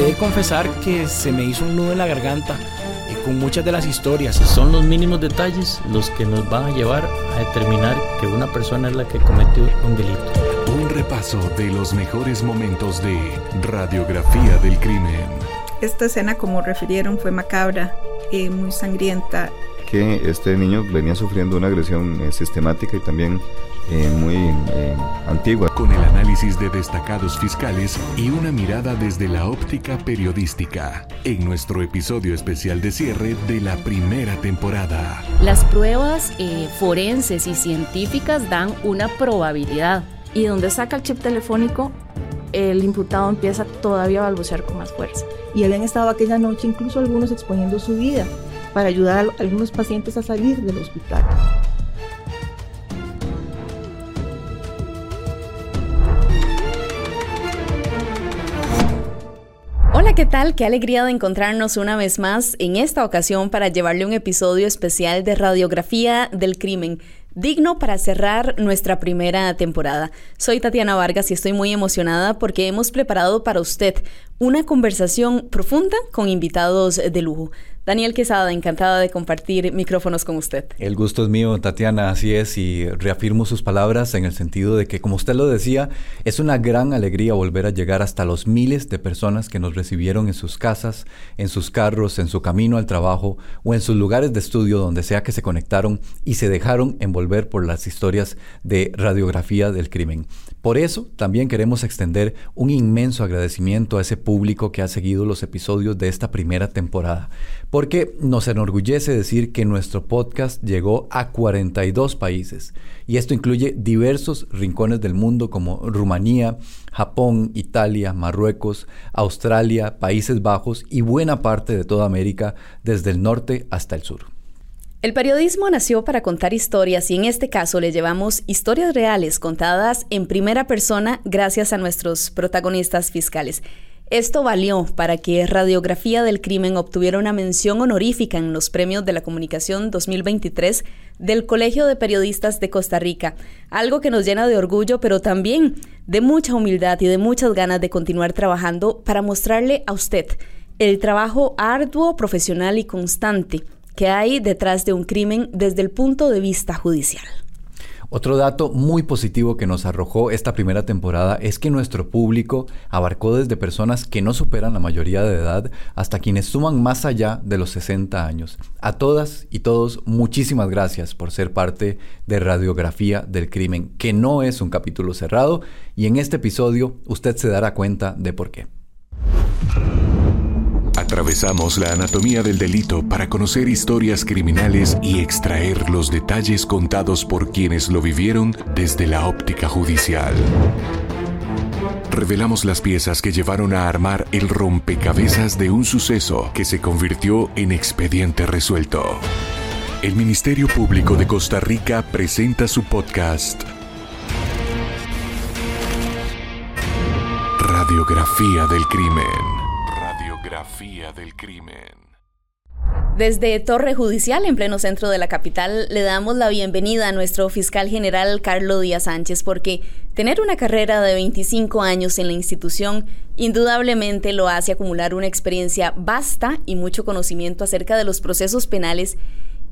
He de confesar que se me hizo un nudo en la garganta eh, con muchas de las historias. Son los mínimos detalles los que nos van a llevar a determinar que una persona es la que cometió un delito. Un repaso de los mejores momentos de radiografía del crimen. Esta escena, como refirieron, fue macabra, y muy sangrienta. Que este niño venía sufriendo una agresión eh, sistemática y también eh, muy eh, antigua. Con el análisis de destacados fiscales y una mirada desde la óptica periodística, en nuestro episodio especial de cierre de la primera temporada. Las pruebas forenses y científicas dan una probabilidad. Y donde saca el chip telefónico, el imputado empieza todavía a balbucear con más fuerza. Y habían estado aquella noche incluso algunos exponiendo su vida para ayudar a algunos pacientes a salir del hospital. Hola, ¿qué tal? Qué alegría de encontrarnos una vez más en esta ocasión para llevarle un episodio especial de radiografía del crimen digno para cerrar nuestra primera temporada. Soy Tatiana Vargas y estoy muy emocionada porque hemos preparado para usted una conversación profunda con invitados de lujo. Daniel Quesada, encantada de compartir micrófonos con usted. El gusto es mío, Tatiana, así es, y reafirmo sus palabras en el sentido de que, como usted lo decía, es una gran alegría volver a llegar hasta los miles de personas que nos recibieron en sus casas, en sus carros, en su camino al trabajo o en sus lugares de estudio, donde sea que se conectaron y se dejaron envolver por las historias de radiografía del crimen. Por eso también queremos extender un inmenso agradecimiento a ese público que ha seguido los episodios de esta primera temporada, porque nos enorgullece decir que nuestro podcast llegó a 42 países y esto incluye diversos rincones del mundo como Rumanía, Japón, Italia, Marruecos, Australia, Países Bajos y buena parte de toda América desde el norte hasta el sur. El periodismo nació para contar historias y en este caso le llevamos historias reales contadas en primera persona gracias a nuestros protagonistas fiscales. Esto valió para que Radiografía del Crimen obtuviera una mención honorífica en los premios de la comunicación 2023 del Colegio de Periodistas de Costa Rica, algo que nos llena de orgullo, pero también de mucha humildad y de muchas ganas de continuar trabajando para mostrarle a usted el trabajo arduo, profesional y constante que hay detrás de un crimen desde el punto de vista judicial. Otro dato muy positivo que nos arrojó esta primera temporada es que nuestro público abarcó desde personas que no superan la mayoría de edad hasta quienes suman más allá de los 60 años. A todas y todos, muchísimas gracias por ser parte de Radiografía del Crimen, que no es un capítulo cerrado y en este episodio usted se dará cuenta de por qué. Atravesamos la anatomía del delito para conocer historias criminales y extraer los detalles contados por quienes lo vivieron desde la óptica judicial. Revelamos las piezas que llevaron a armar el rompecabezas de un suceso que se convirtió en expediente resuelto. El Ministerio Público de Costa Rica presenta su podcast Radiografía del Crimen del crimen. Desde Torre Judicial, en pleno centro de la capital, le damos la bienvenida a nuestro fiscal general Carlos Díaz Sánchez, porque tener una carrera de 25 años en la institución indudablemente lo hace acumular una experiencia vasta y mucho conocimiento acerca de los procesos penales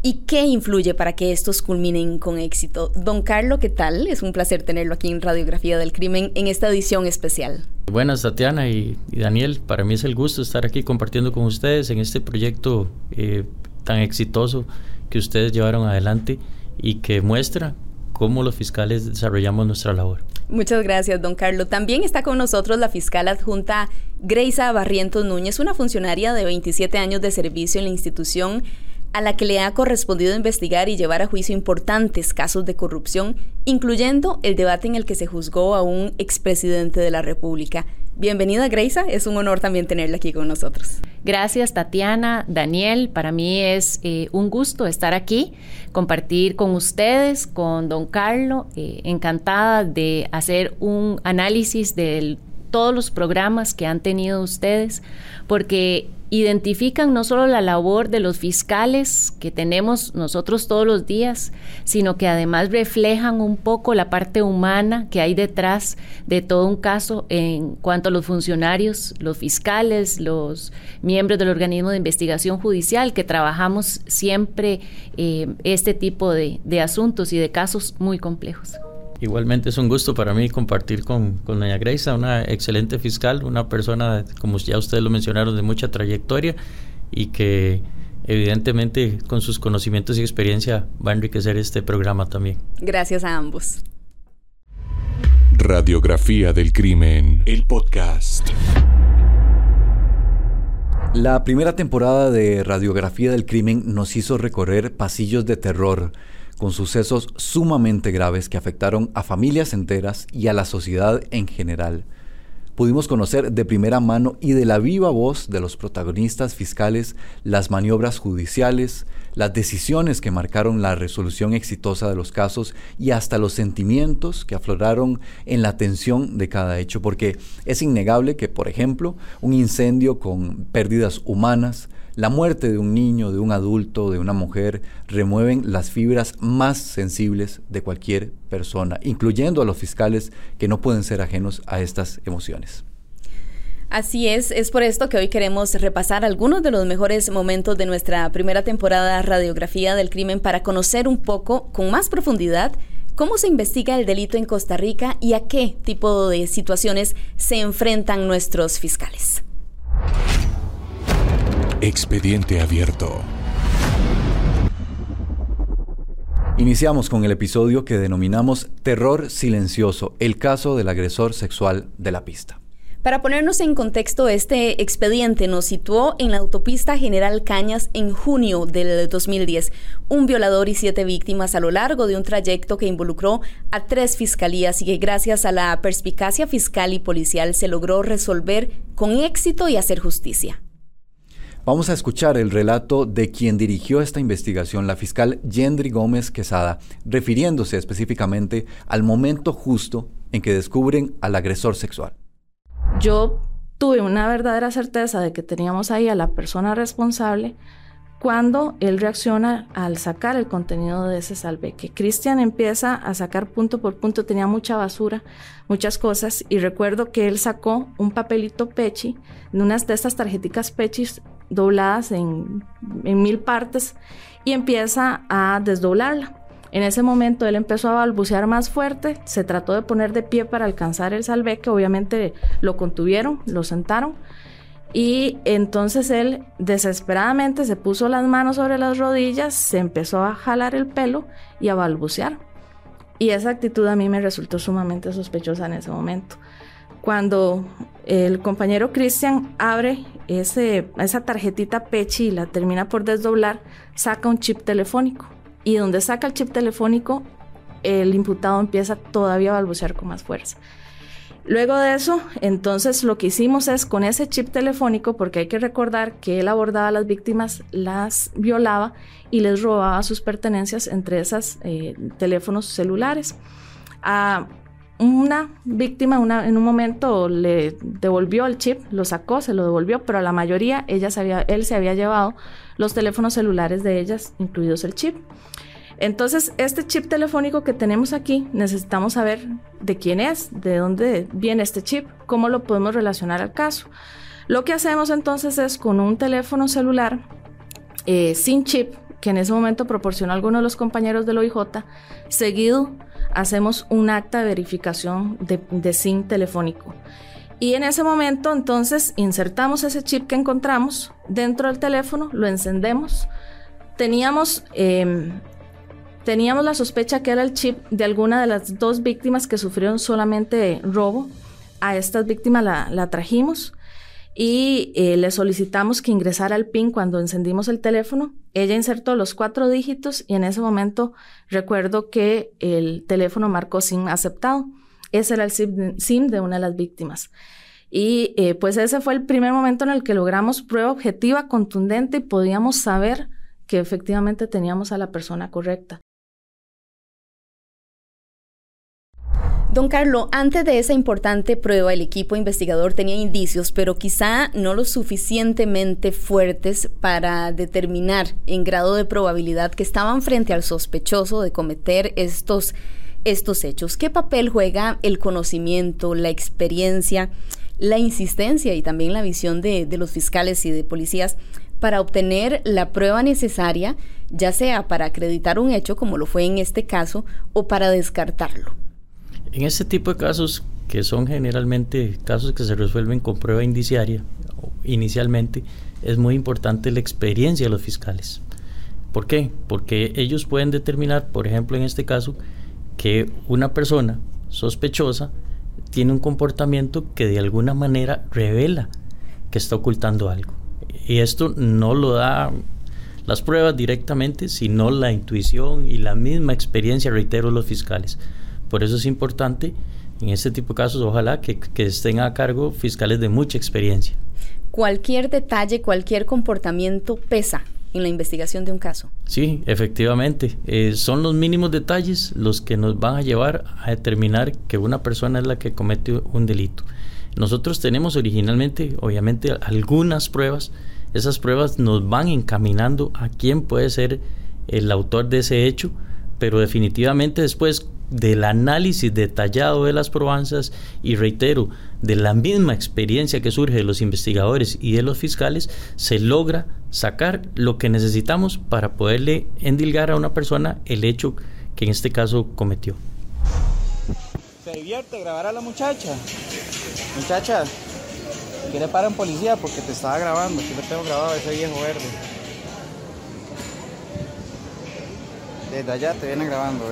¿Y qué influye para que estos culminen con éxito? Don Carlos, ¿qué tal? Es un placer tenerlo aquí en Radiografía del Crimen en esta edición especial. Buenas, Tatiana y, Daniel. Para mí es el gusto estar aquí compartiendo con ustedes en este proyecto eh, tan exitoso que ustedes llevaron adelante y que muestra cómo los fiscales desarrollamos nuestra labor. Muchas gracias, don Carlos. También está con nosotros la fiscal adjunta Greisa Barrientos Núñez, una funcionaria de 27 años de servicio en la institución a la que le ha correspondido investigar y llevar a juicio importantes casos de corrupción, incluyendo el debate en el que se juzgó a un expresidente de la República. Bienvenida, Greisa. Es un honor también tenerla aquí con nosotros. Gracias, Tatiana, Daniel. Para mí es eh, un gusto estar aquí, compartir con ustedes, con don Carlos. Eh, encantada de hacer un análisis del todos los programas que han tenido ustedes, porque identifican no solo la labor de los fiscales que tenemos nosotros todos los días, sino que además reflejan un poco la parte humana que hay detrás de todo un caso en cuanto a los funcionarios, los fiscales, los miembros del organismo de investigación judicial, que trabajamos siempre eh, este tipo de, de asuntos y de casos muy complejos. Igualmente es un gusto para mí compartir con, con doña Greisa, una excelente fiscal, una persona, como ya ustedes lo mencionaron, de mucha trayectoria y que evidentemente con sus conocimientos y experiencia va a enriquecer este programa también. Gracias a ambos. Radiografía del crimen, el podcast. La primera temporada de Radiografía del crimen nos hizo recorrer pasillos de terror con sucesos sumamente graves que afectaron a familias enteras y a la sociedad en general. Pudimos conocer de primera mano y de la viva voz de los protagonistas fiscales las maniobras judiciales, las decisiones que marcaron la resolución exitosa de los casos y hasta los sentimientos que afloraron en la tensión de cada hecho, porque es innegable que, por ejemplo, un incendio con pérdidas humanas, la muerte de un niño, de un adulto, de una mujer, remueven las fibras más sensibles de cualquier persona, incluyendo a los fiscales que no pueden ser ajenos a estas emociones. Así es, es por esto que hoy queremos repasar algunos de los mejores momentos de nuestra primera temporada Radiografía del Crimen para conocer un poco con más profundidad cómo se investiga el delito en Costa Rica y a qué tipo de situaciones se enfrentan nuestros fiscales. Expediente abierto. Iniciamos con el episodio que denominamos Terror Silencioso, el caso del agresor sexual de la pista. Para ponernos en contexto, este expediente nos situó en la autopista General Cañas en junio del 2010. Un violador y siete víctimas a lo largo de un trayecto que involucró a tres fiscalías y que gracias a la perspicacia fiscal y policial se logró resolver con éxito y hacer justicia. Vamos a escuchar el relato de quien dirigió esta investigación, la fiscal Yendri Gómez Quesada, refiriéndose específicamente al momento justo en que descubren al agresor sexual. Yo tuve una verdadera certeza de que teníamos ahí a la persona responsable cuando él reacciona al sacar el contenido de ese salveque. Cristian empieza a sacar punto por punto, tenía mucha basura, muchas cosas, y recuerdo que él sacó un papelito pechi, unas de estas tarjeticas pechis dobladas en, mil partes y empieza a desdoblarla. En ese momento él empezó a balbucear más fuerte, se trató de poner de pie para alcanzar el salveque, obviamente lo contuvieron, lo sentaron y entonces él desesperadamente se puso las manos sobre las rodillas, se empezó a jalar el pelo y a balbucear. Y esa actitud a mí me resultó sumamente sospechosa en ese momento. Cuando el compañero Christian abre ese, esa tarjetita Pechi y la termina por desdoblar, saca un chip telefónico. Y donde saca el chip telefónico, el imputado empieza todavía a balbucear con más fuerza. Luego de eso, entonces lo que hicimos es con ese chip telefónico, porque hay que recordar que él abordaba a las víctimas, las violaba y les robaba sus pertenencias entre esos eh, teléfonos celulares. A una víctima en un momento le devolvió el chip, lo sacó, se lo devolvió, pero a la mayoría ella él se había llevado los teléfonos celulares de ellas, incluidos el chip. Entonces, este chip telefónico que tenemos aquí, necesitamos saber de quién es, de dónde viene este chip, cómo lo podemos relacionar al caso. Lo que hacemos entonces es con un teléfono celular eh, sin chip, que en ese momento proporcionó alguno de los compañeros del OIJ, seguido hacemos un acta de verificación de, de SIM telefónico. Y en ese momento entonces insertamos ese chip que encontramos dentro del teléfono, lo encendemos. Teníamos, em, teníamos la sospecha que era el chip de alguna de las dos víctimas que sufrieron solamente robo. A estas víctimas la, la trajimos y eh, le solicitamos que ingresara el PIN cuando encendimos el teléfono. Ella insertó los cuatro dígitos y en ese momento recuerdo que el teléfono marcó SIM aceptado. Ese era el SIM de una de las víctimas. Y eh, pues ese fue el primer momento en el que logramos prueba objetiva, contundente y podíamos saber que efectivamente teníamos a la persona correcta. Don Carlos, antes de esa importante prueba, el equipo investigador tenía indicios, pero quizá no lo suficientemente fuertes para determinar en grado de probabilidad que estaban frente al sospechoso de cometer estos, estos hechos. ¿Qué papel juega el conocimiento, la experiencia, la insistencia y también la visión de los fiscales y de policías para obtener la prueba necesaria, ya sea para acreditar un hecho, como lo fue en este caso, o para descartarlo? En este tipo de casos, que son generalmente casos que se resuelven con prueba indiciaria, inicialmente, es muy importante la experiencia de los fiscales. ¿Por qué? Porque ellos pueden determinar, por ejemplo, en este caso, que una persona sospechosa tiene un comportamiento que de alguna manera revela que está ocultando algo. Y esto no lo da las pruebas directamente, sino la intuición y la misma experiencia, reitero, los fiscales. Por eso es importante en este tipo de casos, ojalá que, estén a cargo fiscales de mucha experiencia. Cualquier detalle, cualquier comportamiento pesa en la investigación de un caso. Sí, efectivamente. Eh, son los mínimos detalles los que nos van a llevar a determinar que una persona es la que comete un delito. Nosotros tenemos originalmente, obviamente, algunas pruebas. Esas pruebas nos van encaminando a quién puede ser el autor de ese hecho, pero definitivamente después del análisis detallado de las probanzas y reitero, de la misma experiencia que surge de los investigadores y de los fiscales, se logra sacar lo que necesitamos para poderle endilgar a una persona el hecho que en este caso cometió. Se divierte grabar a la muchacha. Muchacha, quiere parar en policía porque te estaba grabando. Aquí lo tengo grabado ese viejo verde. Desde allá te viene grabando.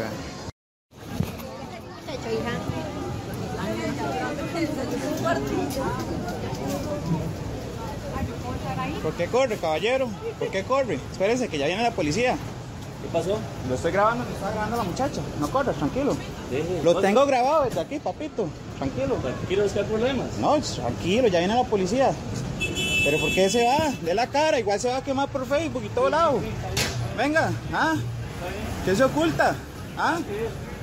¿Por qué corre, caballero? ¿Por qué corre? Espérese que ya viene la policía. ¿Qué pasó? Lo estoy grabando, lo está grabando la muchacha. No corre, tranquilo. lo tengo grabado desde aquí, papito. Tranquilo. ¿Quiere buscar problemas? No, tranquilo, ya viene la policía. Pero ¿por qué se va? De la cara, igual se va a quemar por Facebook y todo lado. Venga, ¿ah? ¿Qué se oculta? ¿Ah?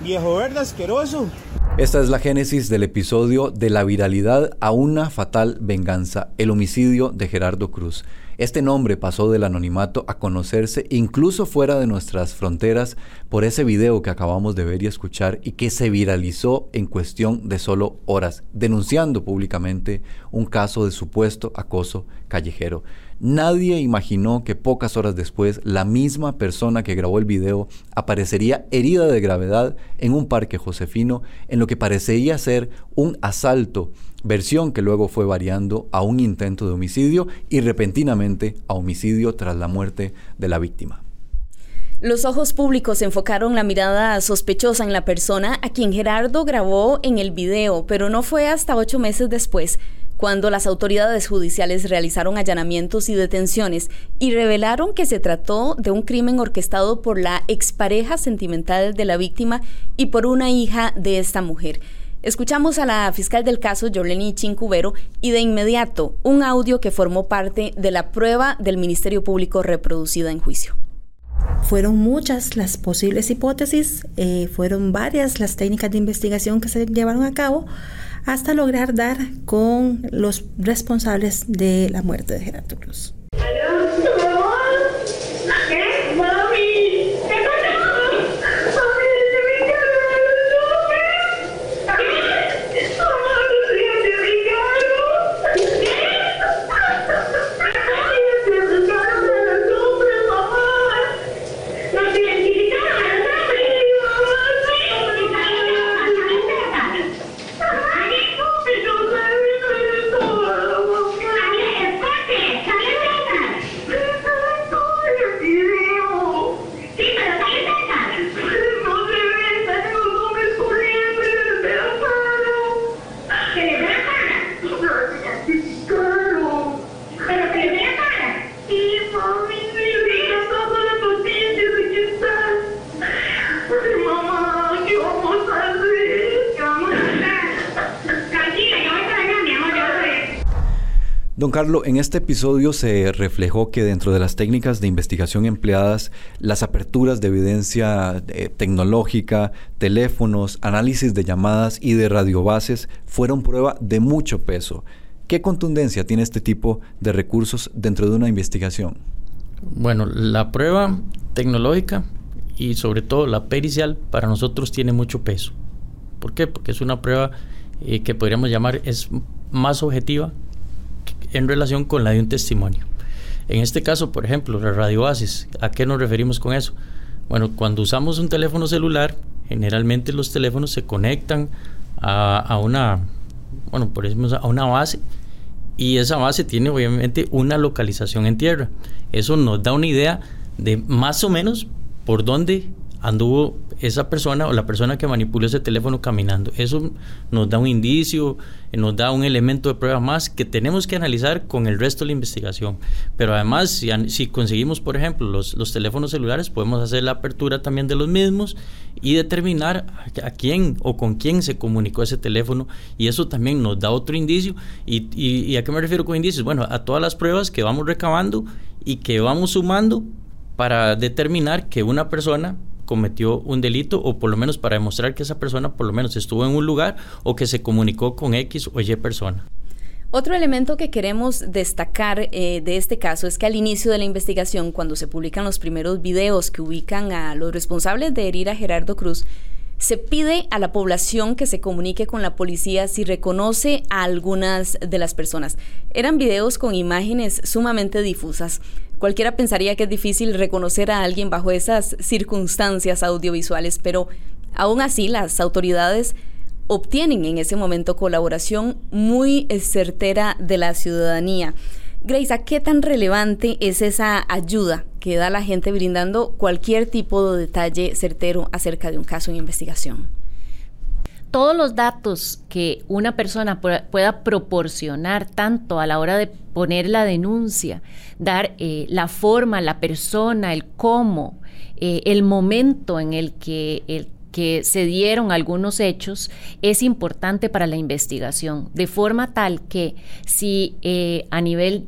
Viejo verde asqueroso. Esta es la génesis del episodio de la viralidad a una fatal venganza, el homicidio de Gerardo Cruz. Este nombre pasó del anonimato a conocerse incluso fuera de nuestras fronteras por ese video que acabamos de ver y escuchar y que se viralizó en cuestión de solo horas, denunciando públicamente un caso de supuesto acoso callejero. Nadie imaginó que pocas horas después la misma persona que grabó el video aparecería herida de gravedad en un parque josefino en lo que parecería ser un asalto, versión que luego fue variando a un intento de homicidio y repentinamente a homicidio tras la muerte de la víctima. Los ojos públicos enfocaron la mirada sospechosa en la persona a quien Gerardo grabó en el video, pero no fue hasta ocho meses después cuando las autoridades judiciales realizaron allanamientos y detenciones y revelaron que se trató de un crimen orquestado por la expareja sentimental de la víctima y por una hija de esta mujer. Escuchamos a la fiscal del caso, Joleni Chincubero, y de inmediato un audio que formó parte de la prueba del Ministerio Público reproducida en juicio. Fueron muchas las posibles hipótesis, eh, fueron varias las técnicas de investigación que se llevaron a cabo hasta lograr dar con los responsables de la muerte de Gerardo Cruz. Sure. Don Carlos, en este episodio se reflejó que dentro de las técnicas de investigación empleadas, las aperturas de evidencia eh, tecnológica, teléfonos, análisis de llamadas y de radiobases fueron prueba de mucho peso. ¿Qué contundencia tiene este tipo de recursos dentro de una investigación? Bueno, la prueba tecnológica y sobre todo la pericial para nosotros tiene mucho peso. ¿Por qué? Porque es una prueba eh, que podríamos llamar es más objetiva en relación con la de un testimonio. En este caso, por ejemplo, la radiobasis, ¿a qué nos referimos con eso? Bueno, cuando usamos un teléfono celular, generalmente los teléfonos se conectan a, una, bueno, por ejemplo, a una base y esa base tiene obviamente una localización en tierra. Eso nos da una idea de más o menos por dónde anduvo esa persona o la persona que manipuló ese teléfono caminando. Eso nos da un indicio, nos da un elemento de prueba más que tenemos que analizar con el resto de la investigación. Pero además, si, si conseguimos, por ejemplo, los, los, teléfonos celulares, podemos hacer la apertura también de los mismos y determinar a, quién o con quién se comunicó ese teléfono. Y eso también nos da otro indicio. ¿Y a qué me refiero con indicios? Bueno, a todas las pruebas que vamos recabando y que vamos sumando para determinar que una persona cometió un delito o por lo menos para demostrar que esa persona por lo menos estuvo en un lugar o que se comunicó con X o Y persona. Otro elemento que queremos destacar eh, de este caso es que al inicio de la investigación, cuando se publican los primeros videos que ubican a los responsables de herir a Gerardo Cruz, se pide a la población que se comunique con la policía si reconoce a algunas de las personas. Eran videos con imágenes sumamente difusas. Cualquiera pensaría que es difícil reconocer a alguien bajo esas circunstancias audiovisuales, pero aún así las autoridades obtienen en ese momento colaboración muy certera de la ciudadanía. Grace, ¿qué tan relevante es esa ayuda que da la gente brindando cualquier tipo de detalle certero acerca de un caso en investigación? Todos los datos que una persona pueda proporcionar, tanto a la hora de poner la denuncia, dar eh, la forma, la persona, el cómo, eh, el momento en el que, se dieron algunos hechos, es importante para la investigación, de forma tal que si eh, a nivel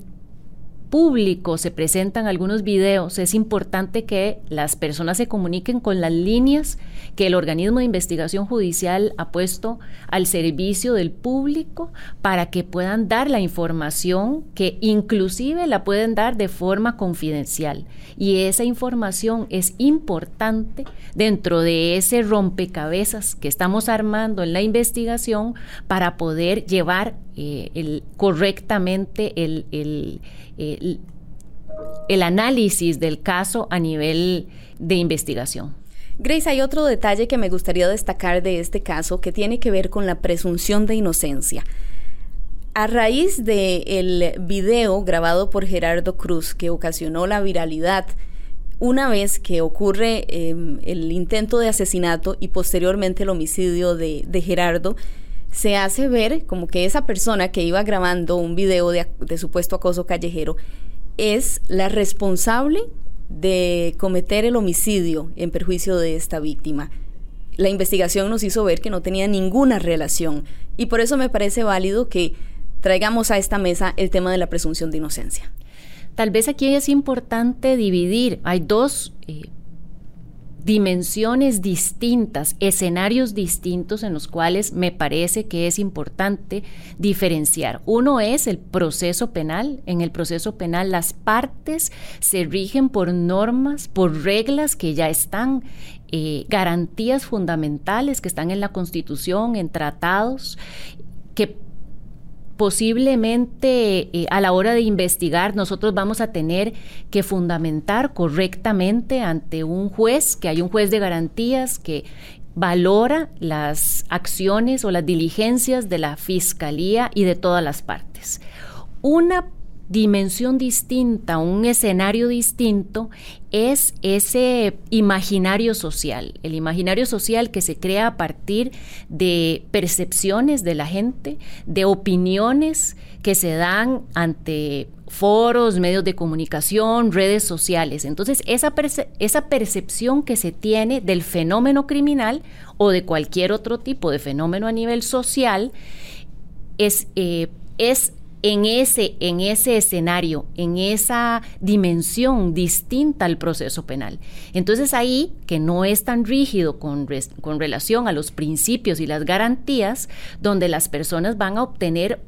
público se presentan algunos videos, es importante que las personas se comuniquen con las líneas que el organismo de investigación judicial ha puesto al servicio del público para que puedan dar la información que inclusive la pueden dar de forma confidencial. Y esa información es importante dentro de ese rompecabezas que estamos armando en la investigación para poder llevar eh, correctamente el, el, el análisis del caso a nivel de investigación. Grace, hay otro detalle que me gustaría destacar de este caso que tiene que ver con la presunción de inocencia. A raíz del video grabado por Gerardo Cruz que ocasionó la viralidad, una vez que ocurre em, el intento de asesinato y posteriormente el homicidio de, de, Gerardo, se hace ver como que esa persona que iba grabando un video de, supuesto acoso callejero es la responsable de cometer el homicidio en perjuicio de esta víctima. La investigación nos hizo ver que no tenía ninguna relación y por eso me parece válido que traigamos a esta mesa el tema de la presunción de inocencia. Tal vez aquí es importante dividir, hay dos eh, dimensiones distintas, escenarios distintos en los cuales me parece que es importante diferenciar. Uno es el proceso penal. En el proceso penal las partes se rigen por normas, por reglas que ya están, eh, garantías fundamentales que están en la Constitución, en tratados, que posiblemente eh, a la hora de investigar nosotros vamos a tener que fundamentar correctamente ante un juez, que hay un juez de garantías que valora las acciones o las diligencias de la fiscalía y de todas las partes. Una dimensión distinta, un escenario distinto, es ese imaginario social, el imaginario social que se crea a partir de percepciones de la gente, de opiniones que se dan ante foros, medios de comunicación, redes sociales. Entonces, esa, esa percepción que se tiene del fenómeno criminal o de cualquier otro tipo de fenómeno a nivel social es, eh, es en ese, en ese escenario, en esa dimensión distinta al proceso penal. Entonces ahí, que no es tan rígido con, con relación a los principios y las garantías, donde las personas van a obtener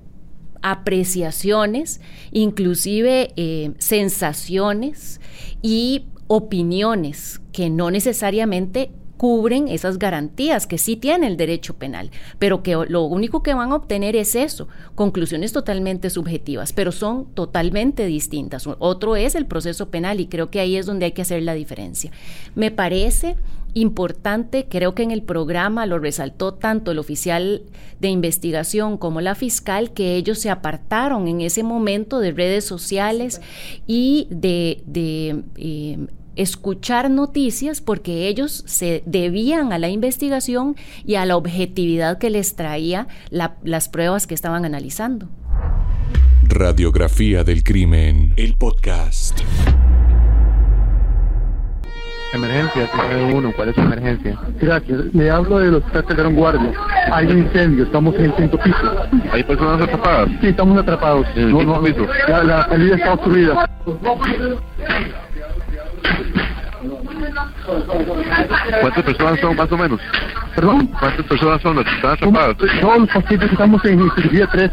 apreciaciones, inclusive eh, sensaciones y opiniones que no necesariamente cubren esas garantías que sí tiene el derecho penal, pero que lo único que van a obtener es eso, conclusiones totalmente subjetivas, pero son totalmente distintas. Otro es el proceso penal y creo que ahí es donde hay que hacer la diferencia. Me parece importante, creo que en el programa lo resaltó tanto el oficial de investigación como la fiscal, que ellos se apartaron en ese momento de redes sociales y de... Eh, escuchar noticias porque ellos se debían a la investigación y a la objetividad que les traía las pruebas que estaban analizando. Radiografía del crimen, el podcast. Emergencia, uno, ¿cuál es su emergencia? Gracias, le hablo de los Calderón Guardia. Hay un incendio, estamos en el quinto piso. ¿Hay personas atrapadas? Sí, estamos atrapados. ¿En no, no, piso? La, la salida está obstruida. ¿Cuántas personas son más o menos? ¿Perdón? ¿Cuántas personas son las que están atrapadas? Todos los pacientes estamos en cirugía 3.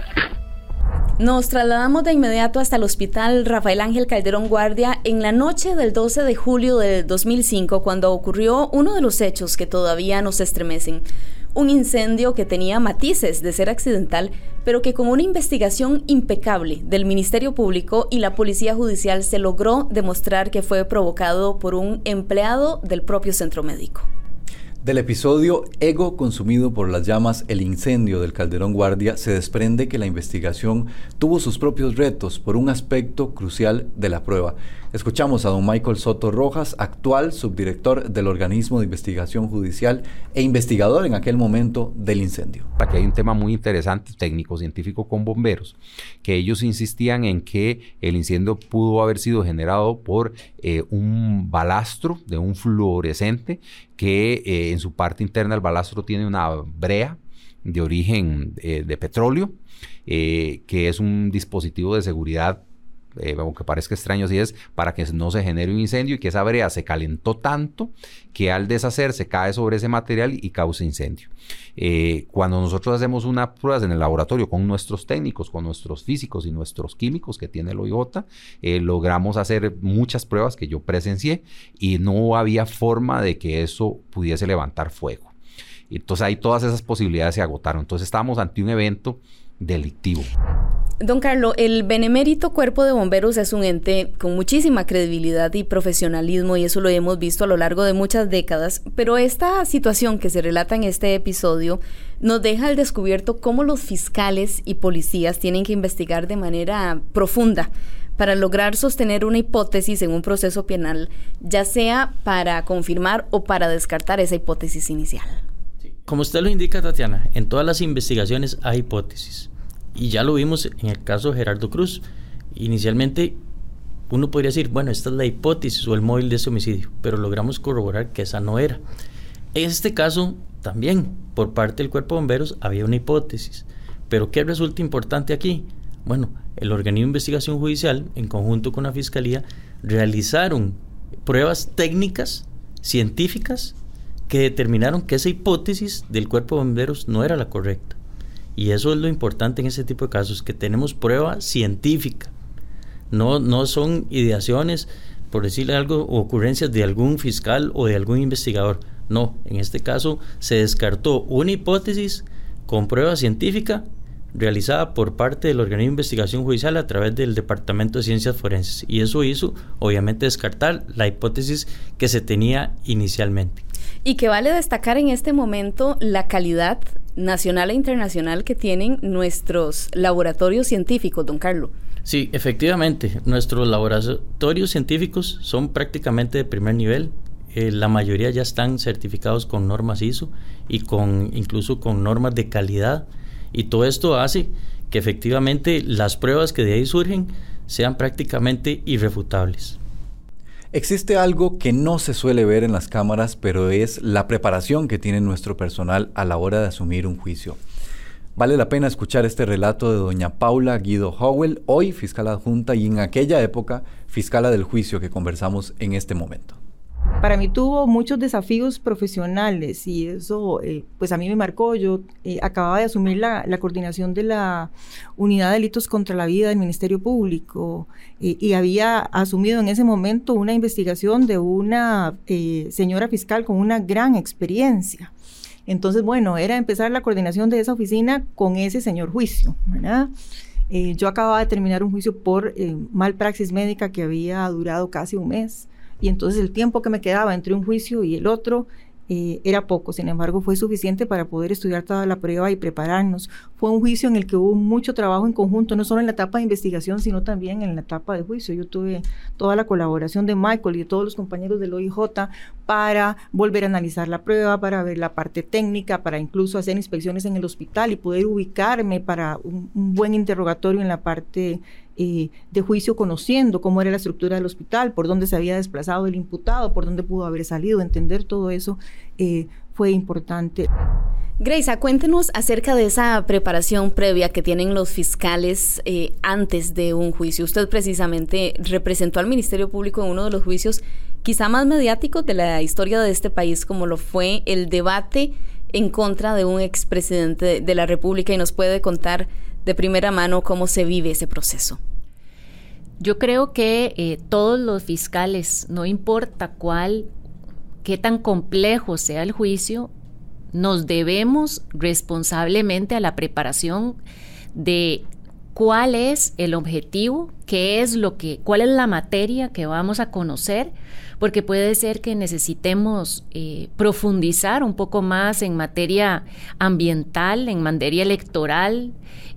Nos trasladamos de inmediato hasta el hospital Rafael Ángel Calderón Guardia en la noche del 12 de julio del 2005 cuando ocurrió uno de los hechos que todavía nos estremecen un incendio que tenía matices de ser accidental, pero que con una investigación impecable del Ministerio Público y la Policía Judicial se logró demostrar que fue provocado por un empleado del propio centro médico. Del episodio Ego consumido por las llamas, el incendio del Calderón Guardia, se desprende que la investigación tuvo sus propios retos por un aspecto crucial de la prueba. Escuchamos a don Michael Soto Rojas, actual subdirector del organismo de investigación judicial e investigador en aquel momento del incendio. Aquí hay un tema muy interesante, técnico, científico con bomberos, que ellos insistían en que el incendio pudo haber sido generado por eh, un balastro de un fluorescente que eh, en su parte interna el balastro tiene una brea de origen eh, de petróleo, que es un dispositivo de seguridad eh, aunque parezca extraño así es, para que no se genere un incendio y que esa brea se calentó tanto que al deshacerse cae sobre ese material y causa incendio. Eh, cuando nosotros hacemos unas pruebas en el laboratorio con nuestros técnicos, con nuestros físicos y nuestros químicos que tiene el OIJ, eh, logramos hacer muchas pruebas que yo presencié y no había forma de que eso pudiese levantar fuego. Entonces ahí todas esas posibilidades se agotaron. Entonces estábamos ante un evento delictivo. Don Carlos, el Benemérito Cuerpo de Bomberos es un ente con muchísima credibilidad y profesionalismo y eso lo hemos visto a lo largo de muchas décadas, pero esta situación que se relata en este episodio nos deja al descubierto cómo los fiscales y policías tienen que investigar de manera profunda para lograr sostener una hipótesis en un proceso penal, ya sea para confirmar o para descartar esa hipótesis inicial. Como usted lo indica, Tatiana, en todas las investigaciones hay hipótesis. Y ya lo vimos en el caso de Gerardo Cruz. Inicialmente uno podría decir, bueno, esta es la hipótesis o el móvil de ese homicidio, pero logramos corroborar que esa no era. En este caso, también, por parte del cuerpo de bomberos, había una hipótesis. Pero ¿qué resulta importante aquí? Bueno, el organismo de investigación judicial, en conjunto con la fiscalía, realizaron pruebas técnicas, científicas, que determinaron que esa hipótesis del cuerpo de bomberos no era la correcta. Y eso es lo importante en ese tipo de casos, que tenemos prueba científica. No, no son ideaciones, por decirle algo, o ocurrencias de algún fiscal o de algún investigador. No, en este caso se descartó una hipótesis con prueba científica realizada por parte del organismo de investigación judicial a través del Departamento de Ciencias Forenses. Y eso hizo, obviamente, descartar la hipótesis que se tenía inicialmente. Y que vale destacar en este momento la calidad nacional e internacional que tienen nuestros laboratorios científicos, don Carlos. Sí, efectivamente, nuestros laboratorios científicos son prácticamente de primer nivel. Eh, la mayoría ya están certificados con normas ISO y con incluso con normas de calidad y todo esto hace que efectivamente las pruebas que de ahí surgen sean prácticamente irrefutables. Existe algo que no se suele ver en las cámaras, pero es la preparación que tiene nuestro personal a la hora de asumir un juicio. Vale la pena escuchar este relato de doña Paula Guido Howell, hoy fiscal adjunta y en aquella época fiscala del juicio que conversamos en este momento. Para mí tuvo muchos desafíos profesionales y eso eh, pues a mí me marcó. Yo eh, acababa de asumir la, coordinación de la Unidad de Delitos contra la Vida del Ministerio Público eh, y había asumido en ese momento una investigación de una señora fiscal con una gran experiencia. Entonces, bueno, era empezar la coordinación de esa oficina con ese señor juicio, ¿verdad? Eh, yo acababa de terminar un juicio por eh, mal praxis médica que había durado casi un mes y entonces el tiempo que me quedaba entre un juicio y el otro eh, era poco, sin embargo fue suficiente para poder estudiar toda la prueba y prepararnos. Fue un juicio en el que hubo mucho trabajo en conjunto, no solo en la etapa de investigación, sino también en la etapa de juicio. Yo tuve toda la colaboración de Michael y de todos los compañeros del OIJ para volver a analizar la prueba, para ver la parte técnica, para incluso hacer inspecciones en el hospital y poder ubicarme para un, un buen interrogatorio en la parte eh, de juicio conociendo cómo era la estructura del hospital, por dónde se había desplazado el imputado, por dónde pudo haber salido, entender todo eso eh, fue importante. Grace, cuéntenos acerca de esa preparación previa que tienen los fiscales eh, antes de un juicio. Usted precisamente representó al Ministerio Público en uno de los juicios quizá más mediáticos de la historia de este país, como lo fue el debate en contra de un expresidente de la República y nos puede contar de primera mano cómo se vive ese proceso. Yo creo que eh, todos los fiscales, no importa cuál, qué tan complejo sea el juicio, nos debemos responsablemente a la preparación de cuál es el objetivo, qué es lo que, cuál es la materia que vamos a conocer, porque puede ser que necesitemos eh, profundizar un poco más en materia ambiental, en materia electoral,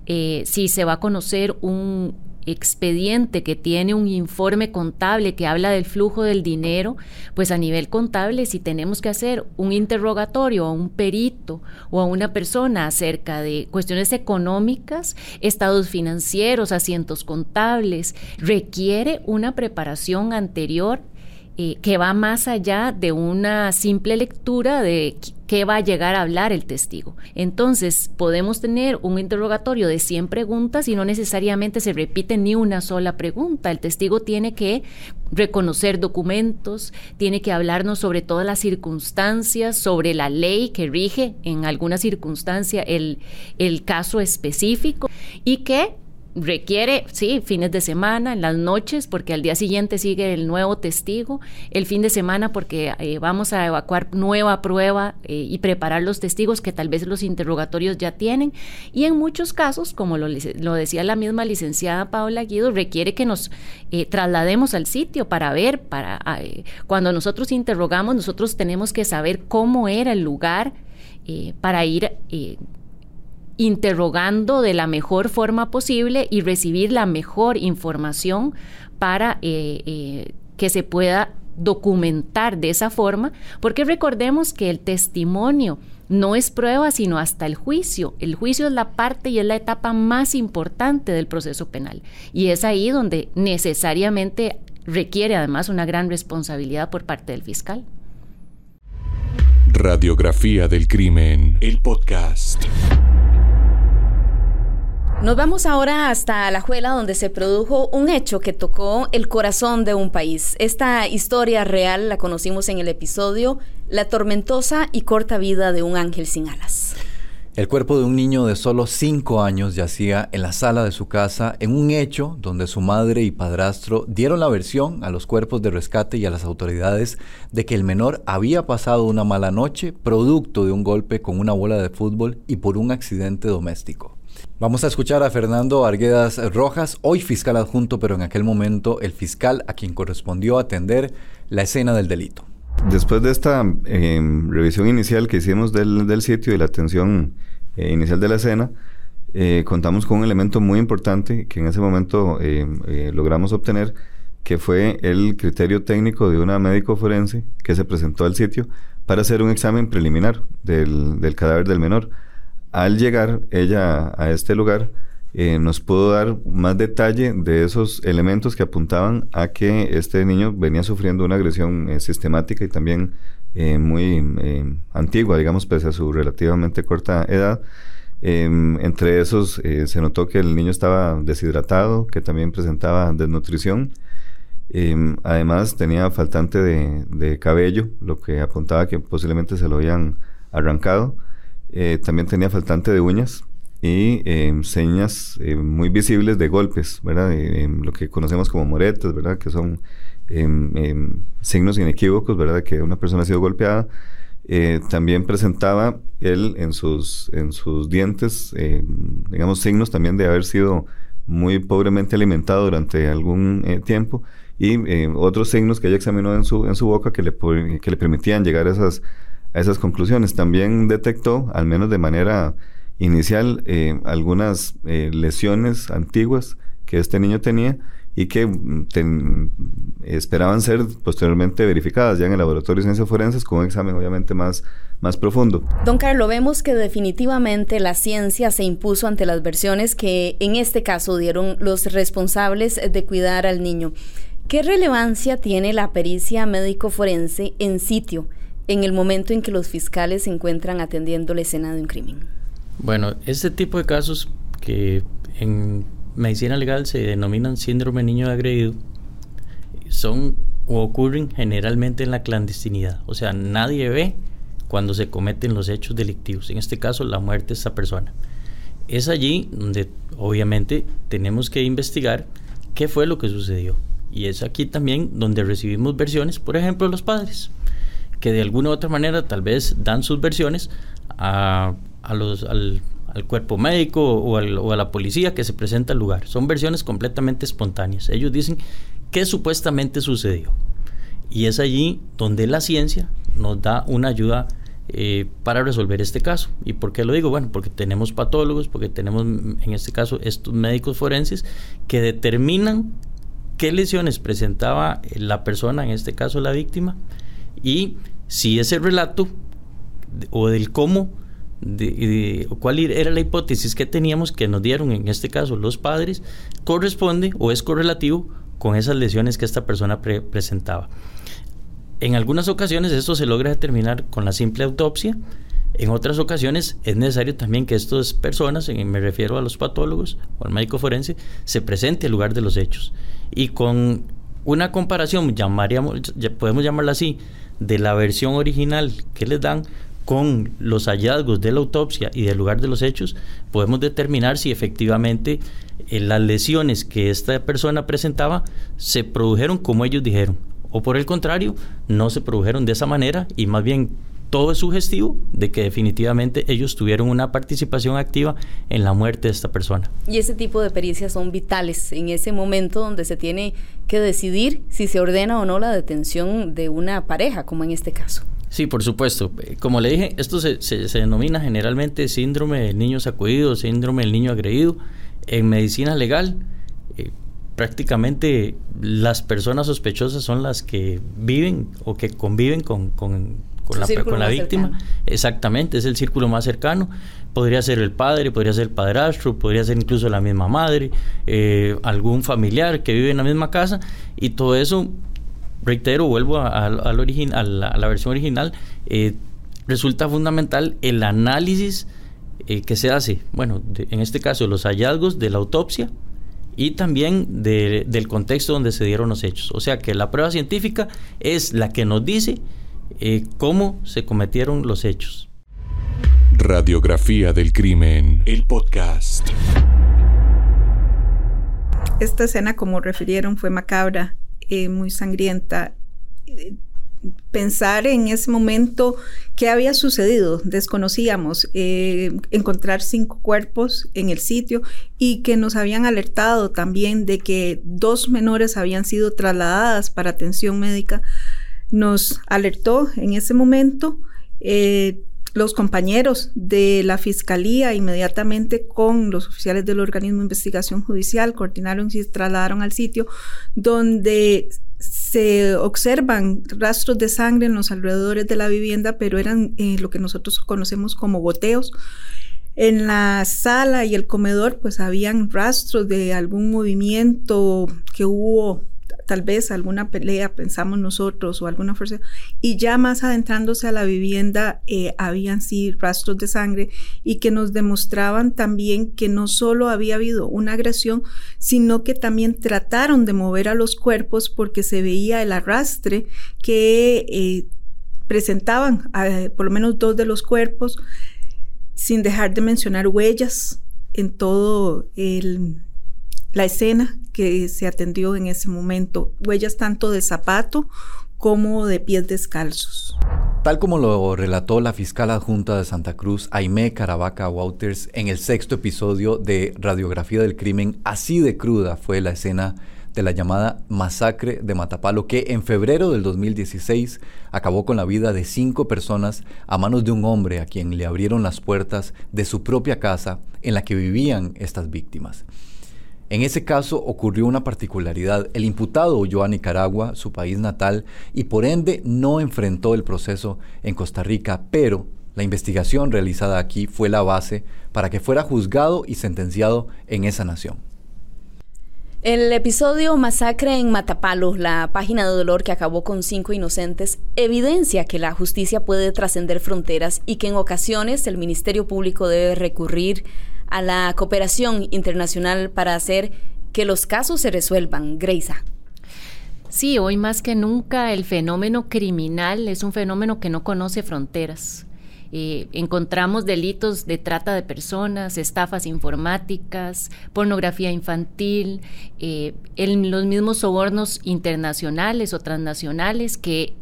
eh, si se va a conocer un expediente que tiene un informe contable que habla del flujo del dinero, pues a nivel contable, si tenemos que hacer un interrogatorio a un perito o a una persona acerca de cuestiones económicas, estados financieros, asientos contables, requiere una preparación anterior eh, que va más allá de una simple lectura de qué va a llegar a hablar el testigo. Entonces, podemos tener un interrogatorio de 100 preguntas y no necesariamente se repite ni una sola pregunta. El testigo tiene que reconocer documentos, tiene que hablarnos sobre todas las circunstancias, sobre la ley que rige en alguna circunstancia el, el caso específico y que requiere, sí, fines de semana, en las noches, porque al día siguiente sigue el nuevo testigo, el fin de semana porque eh, vamos a evacuar nueva prueba eh, y preparar los testigos que tal vez los interrogatorios ya tienen. Y en muchos casos, como lo, decía la misma licenciada Paola Guido, requiere que nos eh, traslademos al sitio para ver, para cuando nosotros interrogamos, nosotros tenemos que saber cómo era el lugar para ir interrogando de la mejor forma posible y recibir la mejor información para eh, eh, que se pueda documentar de esa forma, porque recordemos que el testimonio no es prueba, sino hasta el juicio. El juicio es la parte y es la etapa más importante del proceso penal. Y es ahí donde necesariamente requiere además una gran responsabilidad por parte del fiscal. Radiografía del crimen, el podcast. Nos vamos ahora hasta Alajuela, donde se produjo un hecho que tocó el corazón de un país. Esta historia real la conocimos en el episodio La tormentosa y corta vida de un ángel sin alas. El cuerpo de un niño de solo 5 años yacía en la sala de su casa en un hecho donde su madre y padrastro dieron la versión a los cuerpos de rescate y a las autoridades de que el menor había pasado una mala noche producto de un golpe con una bola de fútbol y por un accidente doméstico. Vamos a escuchar a Fernando Arguedas Rojas, hoy fiscal adjunto, pero en aquel momento el fiscal a quien correspondió atender la escena del delito. Después de esta em, revisión inicial que hicimos del, sitio y la atención eh, inicial de la escena, eh, contamos con un elemento muy importante que en ese momento em, eh, logramos obtener, que fue el criterio técnico de una médico forense que se presentó al sitio para hacer un examen preliminar del cadáver del menor al llegar ella a este lugar, eh, nos pudo dar más detalle de esos elementos que apuntaban a que este niño venía sufriendo una agresión eh, sistemática y también eh, muy antigua, digamos, pese a su relativamente corta edad. Entre esos se notó que el niño estaba deshidratado, que también presentaba desnutrición. Em, además tenía faltante de, de, cabello, lo que apuntaba que posiblemente se lo habían arrancado. Eh, también tenía faltante de uñas y em, señas eh, muy visibles de golpes, ¿verdad? lo que conocemos como moretes, ¿verdad? Que son signos inequívocos, ¿verdad? Que una persona ha sido golpeada. Eh, también presentaba él en sus, en sus dientes, eh, digamos, signos también de haber sido muy pobremente alimentado durante algún eh, tiempo y otros signos que ella examinó en su, en su boca que le, que le permitían llegar a esas, a esas conclusiones. También detectó, al menos de manera inicial, algunas lesiones antiguas que este niño tenía y que mm, esperaban ser posteriormente verificadas ya en el laboratorio de ciencias forenses con un examen obviamente más, más profundo. Don Carlos, vemos que definitivamente la ciencia se impuso ante las versiones que en este caso dieron los responsables de cuidar al niño. ¿Qué relevancia tiene la pericia médico forense en sitio en el momento en que los fiscales se encuentran atendiendo la escena de un crimen? Bueno, este tipo de casos que en medicina legal se denominan síndrome niño agredido, son o ocurren generalmente en la clandestinidad. O sea, nadie ve cuando se cometen los hechos delictivos. En este caso, la muerte de esta persona. Es allí donde obviamente tenemos que investigar qué fue lo que sucedió. Y es aquí también donde recibimos versiones, por ejemplo, los padres, que de alguna u otra manera tal vez dan sus versiones a, al cuerpo médico o, a la policía que se presenta al lugar. Son versiones completamente espontáneas. Ellos dicen qué supuestamente sucedió. Y es allí donde la ciencia nos da una ayuda eh, para resolver este caso. ¿Y por qué lo digo? Bueno, porque tenemos patólogos, porque tenemos en este caso estos médicos forenses que determinan qué lesiones presentaba la persona, en este caso la víctima, y si ese relato o del cómo de, cuál era la hipótesis que teníamos que nos dieron en este caso los padres corresponde o es correlativo con esas lesiones que esta persona presentaba. En algunas ocasiones esto se logra determinar con la simple autopsia, en otras ocasiones es necesario también que estas personas, me refiero a los patólogos o al médico forense, se presente al lugar de los hechos. Y con una comparación, llamaríamos, podemos llamarla así, de la versión original que les dan con los hallazgos de la autopsia y del lugar de los hechos, podemos determinar si efectivamente eh, las lesiones que esta persona presentaba se produjeron como ellos dijeron, o por el contrario, no se produjeron de esa manera y más bien todo es sugestivo de que definitivamente ellos tuvieron una participación activa en la muerte de esta persona. Y ese tipo de pericias son vitales en ese momento donde se tiene que decidir si se ordena o no la detención de una pareja, como en este caso. Sí, por supuesto. Como le dije, esto se, se, denomina generalmente síndrome del niño sacudido, síndrome del niño agredido. En medicina legal, eh, prácticamente las personas sospechosas son las que viven o que conviven con, con, con la, con la víctima. Exactamente, es el círculo más cercano. Podría ser el padre, podría ser el padrastro, podría ser incluso la misma madre, eh, algún familiar que vive en la misma casa y todo eso reitero, vuelvo a, al a, la, versión original, eh, resulta fundamental el análisis eh, que se hace, bueno, en este caso los hallazgos de la autopsia y también del contexto donde se dieron los hechos. O sea que la prueba científica es la que nos dice eh, cómo se cometieron los hechos. Radiografía del crimen, el podcast. Esta escena, como refirieron, fue macabra eh, muy sangrienta. Pensar en ese momento qué había sucedido, desconocíamos, eh, encontrar cinco cuerpos en el sitio y que nos habían alertado también de que dos menores habían sido trasladadas para atención médica, nos alertó en ese momento. Eh, los compañeros de la Fiscalía inmediatamente con los oficiales del organismo de investigación judicial coordinaron y se trasladaron al sitio donde se observan rastros de sangre en los alrededores de la vivienda, pero eran eh, lo que nosotros conocemos como goteos. En la sala y el comedor, pues habían rastros de algún movimiento que hubo tal vez alguna pelea, pensamos nosotros, o alguna fuerza, y ya más adentrándose a la vivienda, eh, habían sí rastros de sangre y que nos demostraban también que no solo había habido una agresión, sino que también trataron de mover a los cuerpos porque se veía el arrastre que eh, presentaban, eh, por lo menos dos de los cuerpos, sin dejar de mencionar huellas en todo el la escena que se atendió en ese momento, huellas tanto de zapato como de pies descalzos. Tal como lo relató la fiscal adjunta de Santa Cruz, Aimé Caravaca Wouters, en el sexto episodio de Radiografía del Crimen, así de cruda fue la escena de la llamada masacre de Matapalo, que en febrero del 2016 acabó con la vida de cinco personas a manos de un hombre a quien le abrieron las puertas de su propia casa en la que vivían estas víctimas. En ese caso ocurrió una particularidad. El imputado huyó a Nicaragua, su país natal, y por ende no enfrentó el proceso en Costa Rica, pero la investigación realizada aquí fue la base para que fuera juzgado y sentenciado en esa nación. El episodio Masacre en Matapalo, la página de dolor que acabó con cinco inocentes, evidencia que la justicia puede trascender fronteras y que en ocasiones el Ministerio Público debe recurrir a la cooperación internacional para hacer que los casos se resuelvan. Greisa. Sí, hoy más que nunca el fenómeno criminal es un fenómeno que no conoce fronteras. Eh, encontramos delitos de trata de personas, estafas informáticas, pornografía infantil, eh, los mismos sobornos internacionales o transnacionales que